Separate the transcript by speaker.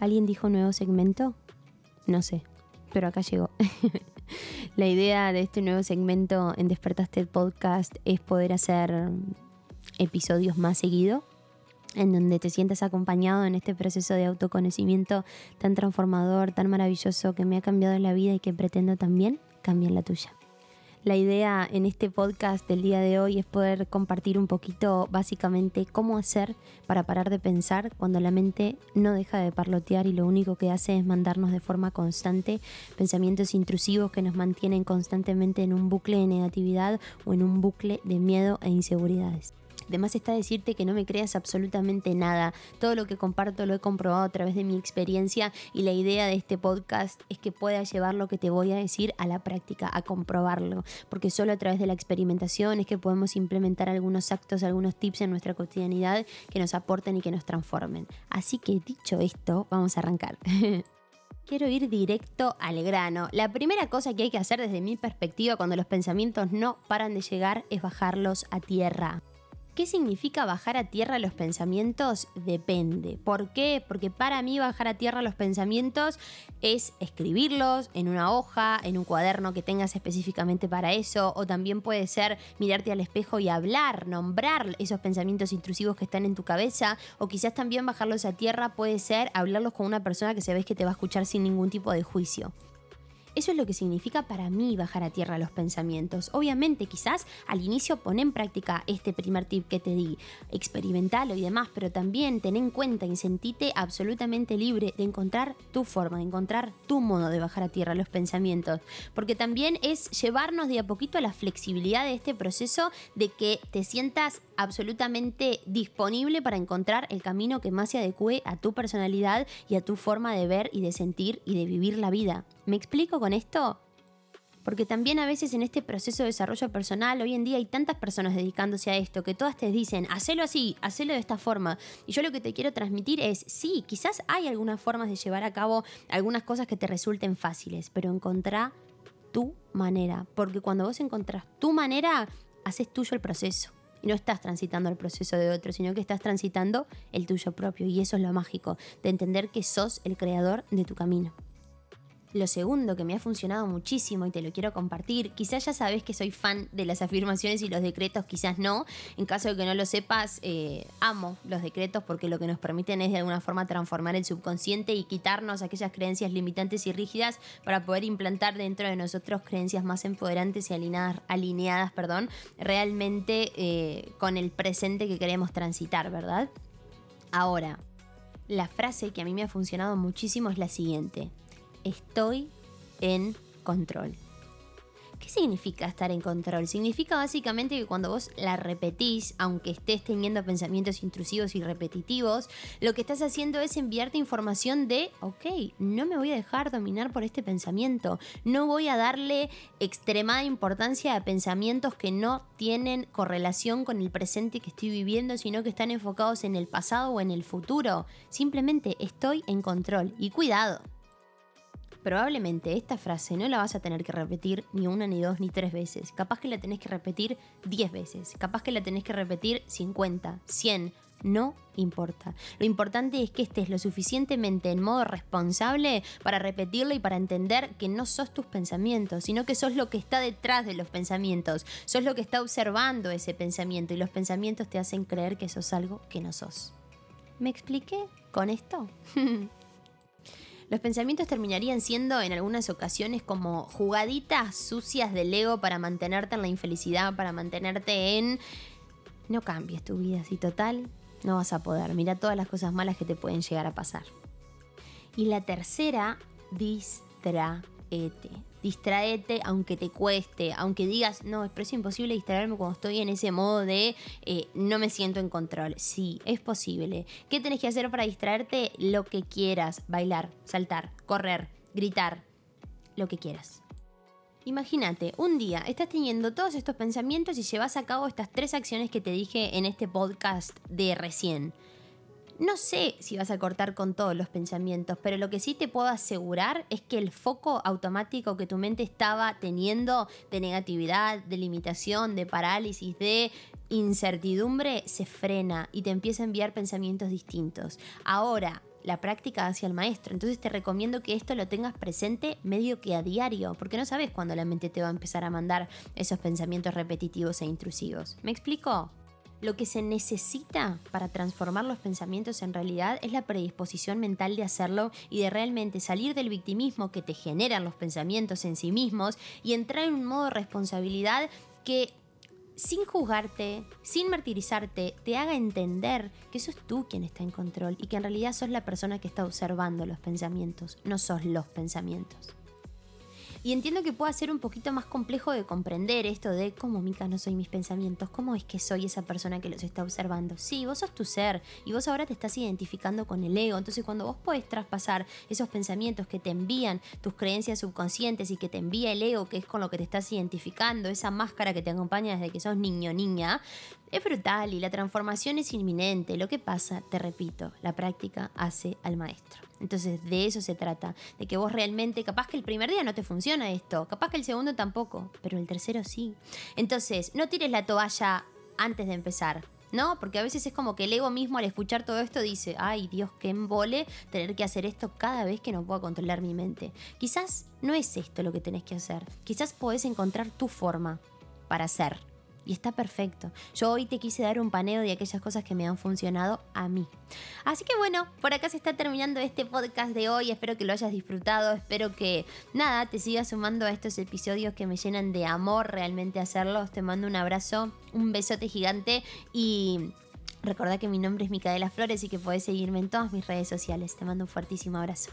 Speaker 1: ¿Alguien dijo nuevo segmento? No sé, pero acá llegó. La idea de este nuevo segmento en Despertaste Podcast es poder hacer episodios más seguido, en donde te sientas acompañado en este proceso de autoconocimiento tan transformador, tan maravilloso que me ha cambiado la vida y que pretendo también cambiar la tuya. La idea en este podcast del día de hoy es poder compartir un poquito básicamente cómo hacer para parar de pensar cuando la mente no deja de parlotear y lo único que hace es mandarnos de forma constante pensamientos intrusivos que nos mantienen constantemente en un bucle de negatividad o en un bucle de miedo e inseguridades. Además está decirte que no me creas absolutamente nada. Todo lo que comparto lo he comprobado a través de mi experiencia y la idea de este podcast es que puedas llevar lo que te voy a decir a la práctica, a comprobarlo. Porque solo a través de la experimentación es que podemos implementar algunos actos, algunos tips en nuestra cotidianidad que nos aporten y que nos transformen. Así que dicho esto, vamos a arrancar. Quiero ir directo al grano. La primera cosa que hay que hacer desde mi perspectiva cuando los pensamientos no paran de llegar es bajarlos a tierra. ¿Qué significa bajar a tierra los pensamientos? Depende. ¿Por qué? Porque para mí bajar a tierra los pensamientos es escribirlos en una hoja, en un cuaderno que tengas específicamente para eso, o también puede ser mirarte al espejo y hablar, nombrar esos pensamientos intrusivos que están en tu cabeza, o quizás también bajarlos a tierra puede ser hablarlos con una persona que sabes que te va a escuchar sin ningún tipo de juicio. Eso es lo que significa para mí bajar a tierra los pensamientos. Obviamente, quizás al inicio pon en práctica este primer tip que te di, experimentalo y demás, pero también ten en cuenta y sentite absolutamente libre de encontrar tu forma, de encontrar tu modo de bajar a tierra los pensamientos. Porque también es llevarnos de a poquito a la flexibilidad de este proceso de que te sientas absolutamente disponible para encontrar el camino que más se adecue a tu personalidad y a tu forma de ver y de sentir y de vivir la vida. ¿Me explico con esto? Porque también a veces en este proceso de desarrollo personal, hoy en día hay tantas personas dedicándose a esto que todas te dicen, hacelo así, hacelo de esta forma. Y yo lo que te quiero transmitir es, sí, quizás hay algunas formas de llevar a cabo algunas cosas que te resulten fáciles, pero encontrá tu manera. Porque cuando vos encontrás tu manera, haces tuyo el proceso. Y no estás transitando el proceso de otro, sino que estás transitando el tuyo propio. Y eso es lo mágico, de entender que sos el creador de tu camino. Lo segundo que me ha funcionado muchísimo y te lo quiero compartir, quizás ya sabes que soy fan de las afirmaciones y los decretos, quizás no. En caso de que no lo sepas, eh, amo los decretos porque lo que nos permiten es de alguna forma transformar el subconsciente y quitarnos aquellas creencias limitantes y rígidas para poder implantar dentro de nosotros creencias más empoderantes y alineadas, alineadas perdón, realmente eh, con el presente que queremos transitar, ¿verdad? Ahora, la frase que a mí me ha funcionado muchísimo es la siguiente estoy en control. ¿Qué significa estar en control? Significa básicamente que cuando vos la repetís, aunque estés teniendo pensamientos intrusivos y repetitivos, lo que estás haciendo es enviarte información de, ok, no me voy a dejar dominar por este pensamiento, no voy a darle extremada importancia a pensamientos que no tienen correlación con el presente que estoy viviendo, sino que están enfocados en el pasado o en el futuro. Simplemente estoy en control y cuidado probablemente esta frase no la vas a tener que repetir ni una, ni dos, ni tres veces. Capaz que la tenés que repetir diez veces. Capaz que la tenés que repetir 50, 100. No importa. Lo importante es que estés lo suficientemente en modo responsable para repetirlo y para entender que no sos tus pensamientos, sino que sos lo que está detrás de los pensamientos. Sos lo que está observando ese pensamiento y los pensamientos te hacen creer que sos algo que no sos. ¿Me expliqué con esto? los pensamientos terminarían siendo en algunas ocasiones como jugaditas sucias del ego para mantenerte en la infelicidad, para mantenerte en... No cambies tu vida, si total, no vas a poder. Mira todas las cosas malas que te pueden llegar a pasar. Y la tercera, distraete distraete aunque te cueste, aunque digas, no, es imposible distraerme cuando estoy en ese modo de eh, no me siento en control. Sí, es posible. ¿Qué tenés que hacer para distraerte? Lo que quieras, bailar, saltar, correr, gritar, lo que quieras. Imagínate, un día estás teniendo todos estos pensamientos y llevas a cabo estas tres acciones que te dije en este podcast de recién. No sé si vas a cortar con todos los pensamientos, pero lo que sí te puedo asegurar es que el foco automático que tu mente estaba teniendo de negatividad, de limitación, de parálisis, de incertidumbre, se frena y te empieza a enviar pensamientos distintos. Ahora, la práctica hacia el maestro. Entonces te recomiendo que esto lo tengas presente medio que a diario, porque no sabes cuándo la mente te va a empezar a mandar esos pensamientos repetitivos e intrusivos. ¿Me explico? Lo que se necesita para transformar los pensamientos en realidad es la predisposición mental de hacerlo y de realmente salir del victimismo que te generan los pensamientos en sí mismos y entrar en un modo de responsabilidad que sin juzgarte, sin martirizarte, te haga entender que sos tú quien está en control y que en realidad sos la persona que está observando los pensamientos, no sos los pensamientos. Y entiendo que pueda ser un poquito más complejo de comprender esto de cómo Mika no soy mis pensamientos, cómo es que soy esa persona que los está observando. Sí, vos sos tu ser y vos ahora te estás identificando con el ego. Entonces cuando vos podés traspasar esos pensamientos que te envían tus creencias subconscientes y que te envía el ego, que es con lo que te estás identificando, esa máscara que te acompaña desde que sos niño niña, es brutal y la transformación es inminente. Lo que pasa, te repito, la práctica hace al maestro. Entonces de eso se trata, de que vos realmente, capaz que el primer día no te funciona esto, capaz que el segundo tampoco, pero el tercero sí. Entonces, no tires la toalla antes de empezar. ¿No? Porque a veces es como que el ego mismo al escuchar todo esto dice, ay Dios, qué embole tener que hacer esto cada vez que no puedo controlar mi mente. Quizás no es esto lo que tenés que hacer. Quizás podés encontrar tu forma para hacer. Y está perfecto. Yo hoy te quise dar un paneo de aquellas cosas que me han funcionado a mí. Así que bueno, por acá se está terminando este podcast de hoy. Espero que lo hayas disfrutado. Espero que nada, te sigas sumando a estos episodios que me llenan de amor realmente hacerlos. Te mando un abrazo, un besote gigante y recordá que mi nombre es Micaela Flores y que podés seguirme en todas mis redes sociales. Te mando un fuertísimo abrazo.